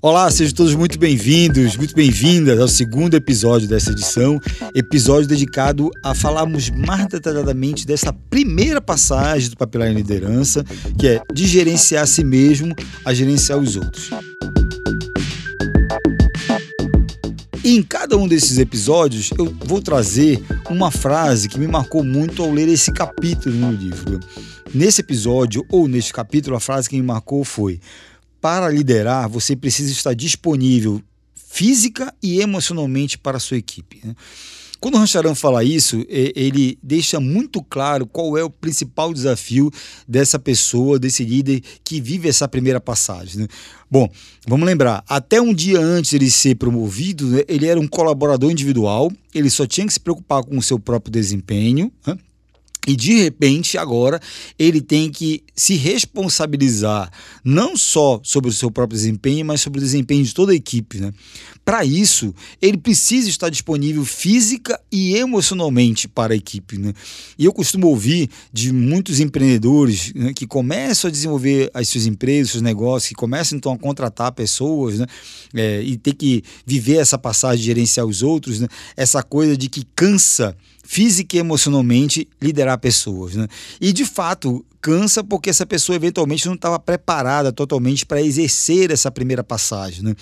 Olá, sejam todos muito bem-vindos, muito bem-vindas ao segundo episódio dessa edição, episódio dedicado a falarmos mais detalhadamente dessa primeira passagem do Papelar em Liderança, que é de gerenciar a si mesmo a gerenciar os outros. E em cada um desses episódios eu vou trazer uma frase que me marcou muito ao ler esse capítulo no livro. Nesse episódio ou neste capítulo, a frase que me marcou foi: para liderar, você precisa estar disponível física e emocionalmente para a sua equipe. Né? Quando o Rancharan fala isso, ele deixa muito claro qual é o principal desafio dessa pessoa, desse líder que vive essa primeira passagem. Né? Bom, vamos lembrar, até um dia antes de ele ser promovido, né, ele era um colaborador individual, ele só tinha que se preocupar com o seu próprio desempenho. Né? E de repente, agora, ele tem que se responsabilizar não só sobre o seu próprio desempenho, mas sobre o desempenho de toda a equipe. Né? Para isso, ele precisa estar disponível física e emocionalmente para a equipe. Né? E eu costumo ouvir de muitos empreendedores né, que começam a desenvolver as suas empresas, seus negócios, que começam então a contratar pessoas né, é, e ter que viver essa passagem de gerenciar os outros, né, essa coisa de que cansa física e emocionalmente liderar pessoas. Né? E de fato, cansa porque essa pessoa eventualmente não estava preparada totalmente para exercer essa primeira passagem. Né?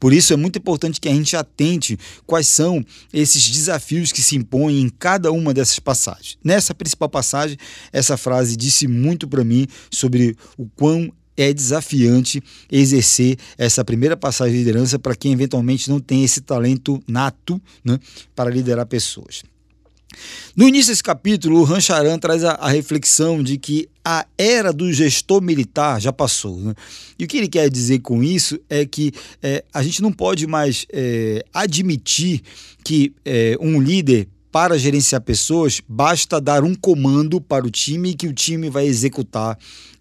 Por isso é muito importante que a gente atente quais são esses desafios que se impõem em cada uma dessas passagens. Nessa principal passagem, essa frase disse muito para mim sobre o quão é desafiante exercer essa primeira passagem de liderança para quem eventualmente não tem esse talento nato né, para liderar pessoas. No início desse capítulo, o Rancharan traz a, a, reflexão de que a era do gestor militar já passou. Né? E o que ele quer dizer com isso é que é, a gente não pode mais é, admitir que é, um líder para gerenciar pessoas, basta dar um comando para o time que o time vai executar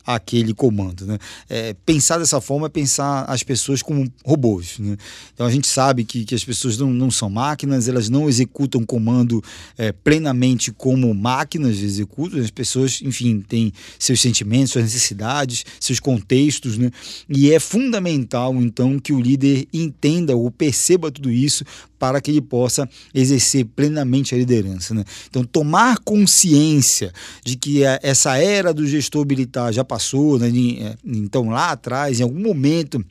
aquele comando. Né? É, pensar dessa forma é pensar as pessoas como robôs. Né? Então a gente sabe que, que as pessoas não, não são máquinas, elas não executam comando é, plenamente como máquinas executam, as pessoas, enfim, têm seus sentimentos, suas necessidades, seus contextos, né? e é fundamental então que o líder entenda ou perceba tudo isso para que ele possa exercer plenamente a liderança. Né? Então, tomar consciência de que essa era do gestor militar já passou, né? então lá atrás, em algum momento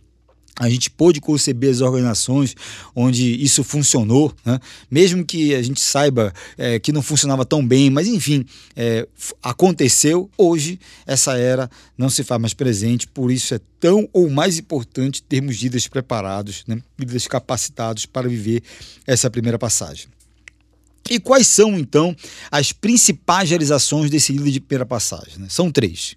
a gente pôde conceber as organizações onde isso funcionou, né? mesmo que a gente saiba é, que não funcionava tão bem, mas enfim, é, aconteceu. Hoje, essa era não se faz mais presente, por isso é tão ou mais importante termos líderes preparados, né? líderes capacitados para viver essa primeira passagem. E quais são, então, as principais realizações desse líder de primeira passagem? Né? São três.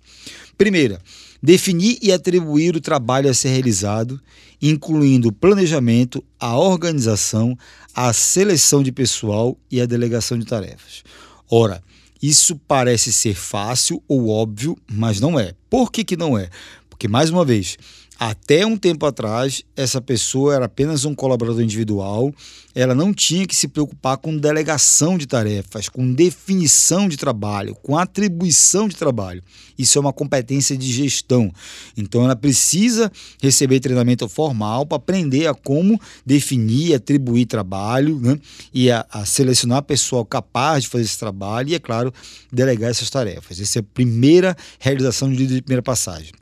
Primeira, definir e atribuir o trabalho a ser realizado, incluindo o planejamento, a organização, a seleção de pessoal e a delegação de tarefas. Ora, isso parece ser fácil ou óbvio, mas não é. Por que, que não é? Porque, mais uma vez, até um tempo atrás, essa pessoa era apenas um colaborador individual, ela não tinha que se preocupar com delegação de tarefas, com definição de trabalho, com atribuição de trabalho. Isso é uma competência de gestão. Então, ela precisa receber treinamento formal para aprender a como definir, atribuir trabalho né? e a, a selecionar pessoal capaz de fazer esse trabalho e, é claro, delegar essas tarefas. Essa é a primeira realização de líder de primeira passagem.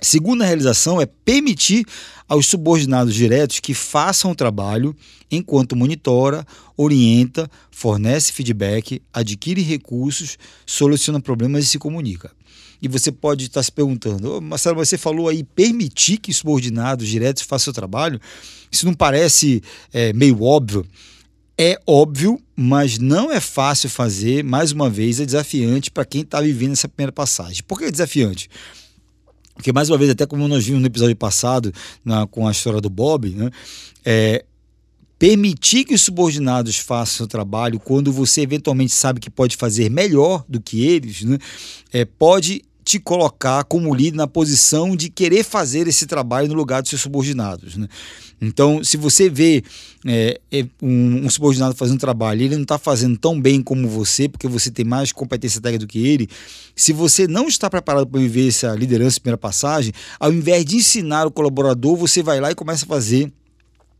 Segunda realização é permitir aos subordinados diretos que façam o trabalho enquanto monitora, orienta, fornece feedback, adquire recursos, soluciona problemas e se comunica. E você pode estar se perguntando, oh, Marcelo, você falou aí permitir que subordinados diretos façam o trabalho? Isso não parece é, meio óbvio? É óbvio, mas não é fácil fazer. Mais uma vez, é desafiante para quem está vivendo essa primeira passagem. Por que é desafiante? Porque, mais uma vez, até como nós vimos no episódio passado, na, com a história do Bob, né, é, permitir que os subordinados façam o trabalho quando você eventualmente sabe que pode fazer melhor do que eles, né, é, pode te colocar como líder na posição de querer fazer esse trabalho no lugar dos seus subordinados. Né? Então, se você vê é, é um, um, subordinado fazendo trabalho e ele não está fazendo tão bem como você, porque você tem mais competência técnica do que ele, se você não está preparado para viver essa liderança primeira passagem, ao invés de ensinar o colaborador, você vai lá e começa a fazer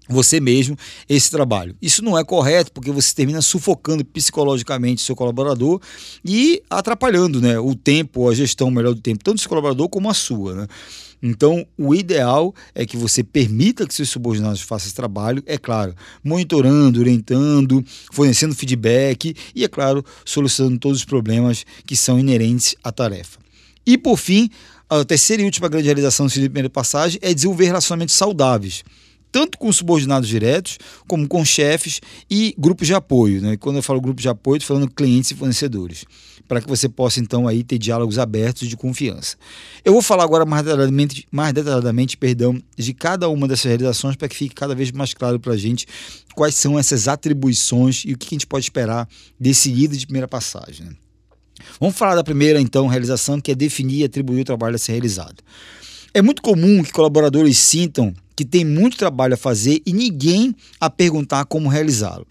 você mesmo esse trabalho. Isso não é correto porque você termina sufocando psicologicamente seu colaborador e atrapalhando né, o tempo, a gestão melhor do tempo, tanto do seu colaborador como a sua. Né? Então, o ideal é que você permita que seus subordinados façam esse trabalho, é claro, monitorando, orientando, fornecendo feedback e, é claro, solucionando todos os problemas que são inerentes à tarefa. E, por fim, a terceira e última grande realização do primeira passagem é desenvolver relacionamentos saudáveis tanto com subordinados diretos, como com chefes e grupos de apoio. Né? Quando eu falo grupo de apoio, estou falando clientes e fornecedores, para que você possa então aí ter diálogos abertos de confiança. Eu vou falar agora mais detalhadamente, mais detalhadamente perdão, de cada uma dessas realizações para que fique cada vez mais claro para a gente quais são essas atribuições e o que a gente pode esperar desse líder de primeira passagem. Né? Vamos falar da primeira então realização, que é definir e atribuir o trabalho a ser realizado. É muito comum que colaboradores sintam que tem muito trabalho a fazer e ninguém a perguntar como realizá-lo.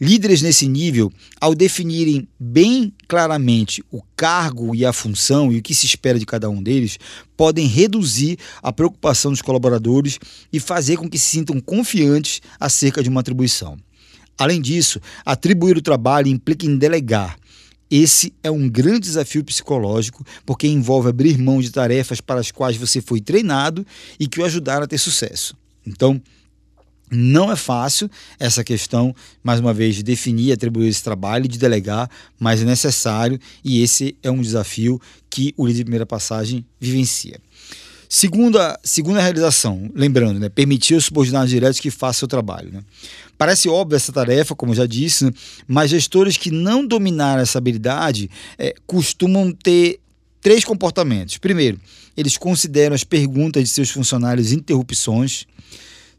Líderes nesse nível, ao definirem bem claramente o cargo e a função e o que se espera de cada um deles, podem reduzir a preocupação dos colaboradores e fazer com que se sintam confiantes acerca de uma atribuição. Além disso, atribuir o trabalho implica em delegar, esse é um grande desafio psicológico, porque envolve abrir mão de tarefas para as quais você foi treinado e que o ajudaram a ter sucesso. Então, não é fácil essa questão, mais uma vez, de definir atribuir esse trabalho, de delegar, mas é necessário e esse é um desafio que o líder de primeira passagem vivencia. Segunda, segunda realização, lembrando, né, permitir os subordinados diretos que façam o trabalho. Né? Parece óbvio essa tarefa, como já disse, né, mas gestores que não dominaram essa habilidade é, costumam ter três comportamentos. Primeiro, eles consideram as perguntas de seus funcionários interrupções.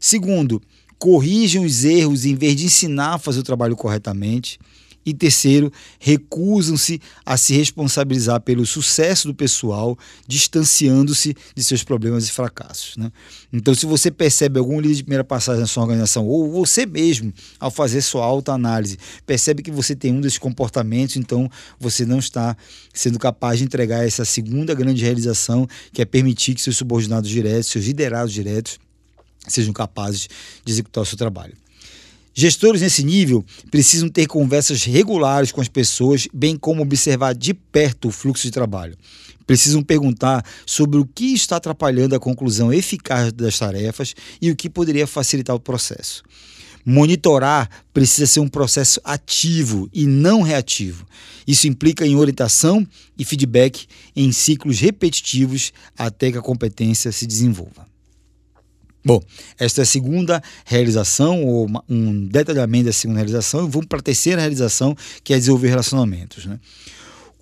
Segundo, corrigem os erros em vez de ensinar a fazer o trabalho corretamente. E terceiro, recusam-se a se responsabilizar pelo sucesso do pessoal, distanciando-se de seus problemas e fracassos. Né? Então, se você percebe algum líder de primeira passagem na sua organização, ou você mesmo, ao fazer sua autoanálise, percebe que você tem um desses comportamentos, então você não está sendo capaz de entregar essa segunda grande realização, que é permitir que seus subordinados diretos, seus liderados diretos, sejam capazes de executar o seu trabalho. Gestores nesse nível precisam ter conversas regulares com as pessoas, bem como observar de perto o fluxo de trabalho. Precisam perguntar sobre o que está atrapalhando a conclusão eficaz das tarefas e o que poderia facilitar o processo. Monitorar precisa ser um processo ativo e não reativo. Isso implica em orientação e feedback em ciclos repetitivos até que a competência se desenvolva. Bom, esta é segunda realização, ou um detalhamento da segunda realização, e vamos para a terceira realização, que é desenvolver relacionamentos. Né?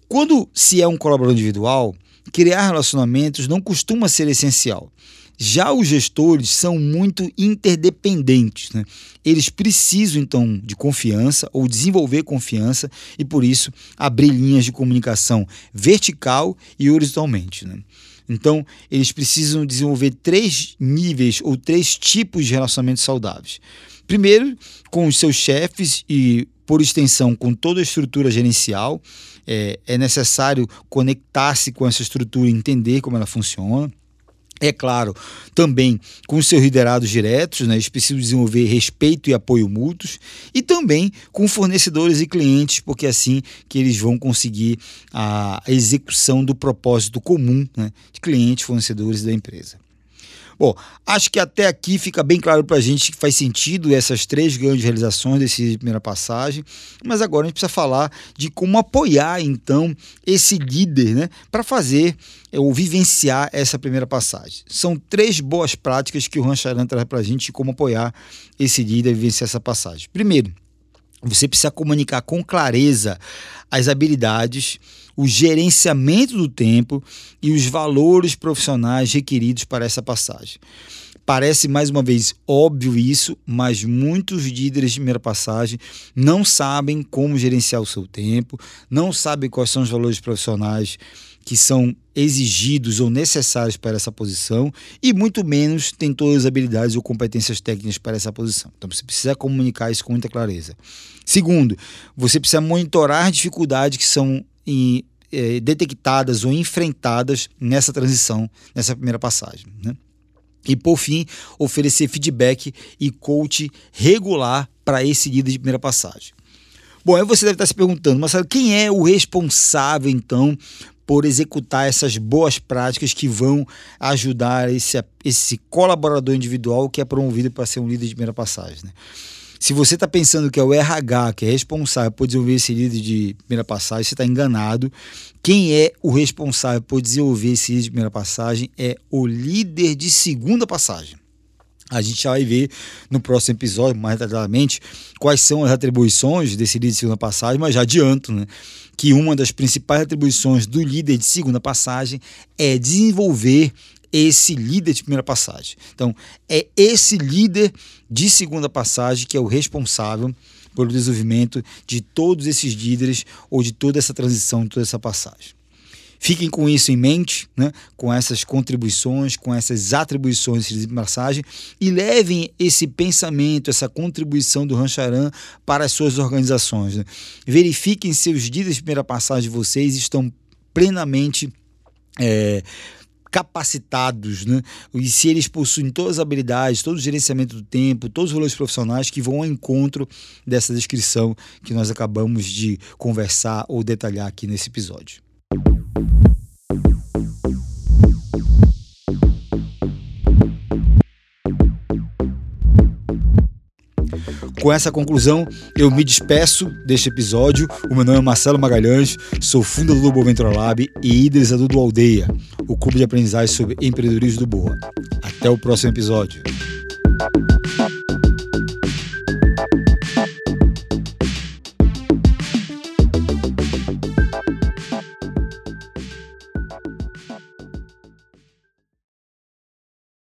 Quando se é um colaborador individual, criar relacionamentos não costuma ser essencial. Já os gestores são muito interdependentes. Né? Eles precisam, então, de confiança ou desenvolver confiança e, por isso, abrir linhas de comunicação vertical e horizontalmente. Né? Então, eles precisam desenvolver três níveis ou três tipos de relacionamentos saudáveis. Primeiro, com os seus chefes e, por extensão, com toda a estrutura gerencial. É, é necessário conectar-se com essa estrutura e entender como ela funciona é claro, também com seus liderados diretos, né, eles precisam desenvolver respeito e apoio mútuos, e também com fornecedores e clientes, porque é assim que eles vão conseguir a execução do propósito comum né, de clientes, fornecedores da empresa. Bom, acho que até aqui fica bem claro para a gente que faz sentido essas três grandes realizações desse primeira passagem, mas agora a gente precisa falar de como apoiar então esse líder né, para fazer é, ou vivenciar essa primeira passagem. São três boas práticas que o Rancharan traz para a gente de como apoiar esse líder a vivenciar essa passagem. Primeiro, você precisa comunicar com clareza as habilidades o gerenciamento do tempo e os valores profissionais requeridos para essa passagem. Parece mais uma vez óbvio isso, mas muitos líderes de primeira passagem não sabem como gerenciar o seu tempo, não sabem quais são os valores profissionais que são exigidos ou necessários para essa posição e muito menos tem todas as habilidades ou competências técnicas para essa posição. Então você precisa comunicar isso com muita clareza. Segundo, você precisa monitorar dificuldades que são é, detectadas ou enfrentadas nessa transição, nessa primeira passagem. Né? E, por fim, oferecer feedback e coach regular para esse líder de primeira passagem. Bom, aí você deve estar se perguntando, mas quem é o responsável, então, por executar essas boas práticas que vão ajudar esse, esse colaborador individual que é promovido para ser um líder de primeira passagem? Né? Se você está pensando que é o RH que é responsável por desenvolver esse líder de primeira passagem, você está enganado. Quem é o responsável por desenvolver esse líder de primeira passagem é o líder de segunda passagem. A gente já vai ver no próximo episódio, mais detalhadamente, quais são as atribuições desse líder de segunda passagem, mas já adianto, né? Que uma das principais atribuições do líder de segunda passagem é desenvolver esse líder de primeira passagem. Então, é esse líder de segunda passagem que é o responsável pelo desenvolvimento de todos esses líderes ou de toda essa transição, de toda essa passagem. Fiquem com isso em mente, né? com essas contribuições, com essas atribuições de passagem e levem esse pensamento, essa contribuição do Rancharan para as suas organizações. Né? Verifiquem se os líderes de primeira passagem de vocês estão plenamente é, capacitados, né? E se eles possuem todas as habilidades, todo o gerenciamento do tempo, todos os valores profissionais que vão ao encontro dessa descrição que nós acabamos de conversar ou detalhar aqui nesse episódio. Com essa conclusão, eu me despeço deste episódio. O meu nome é Marcelo Magalhães, sou fundador do Boa Lab e idealizador do Aldeia, o clube de aprendizagem sobre empreendedorismo do Boa. Até o próximo episódio.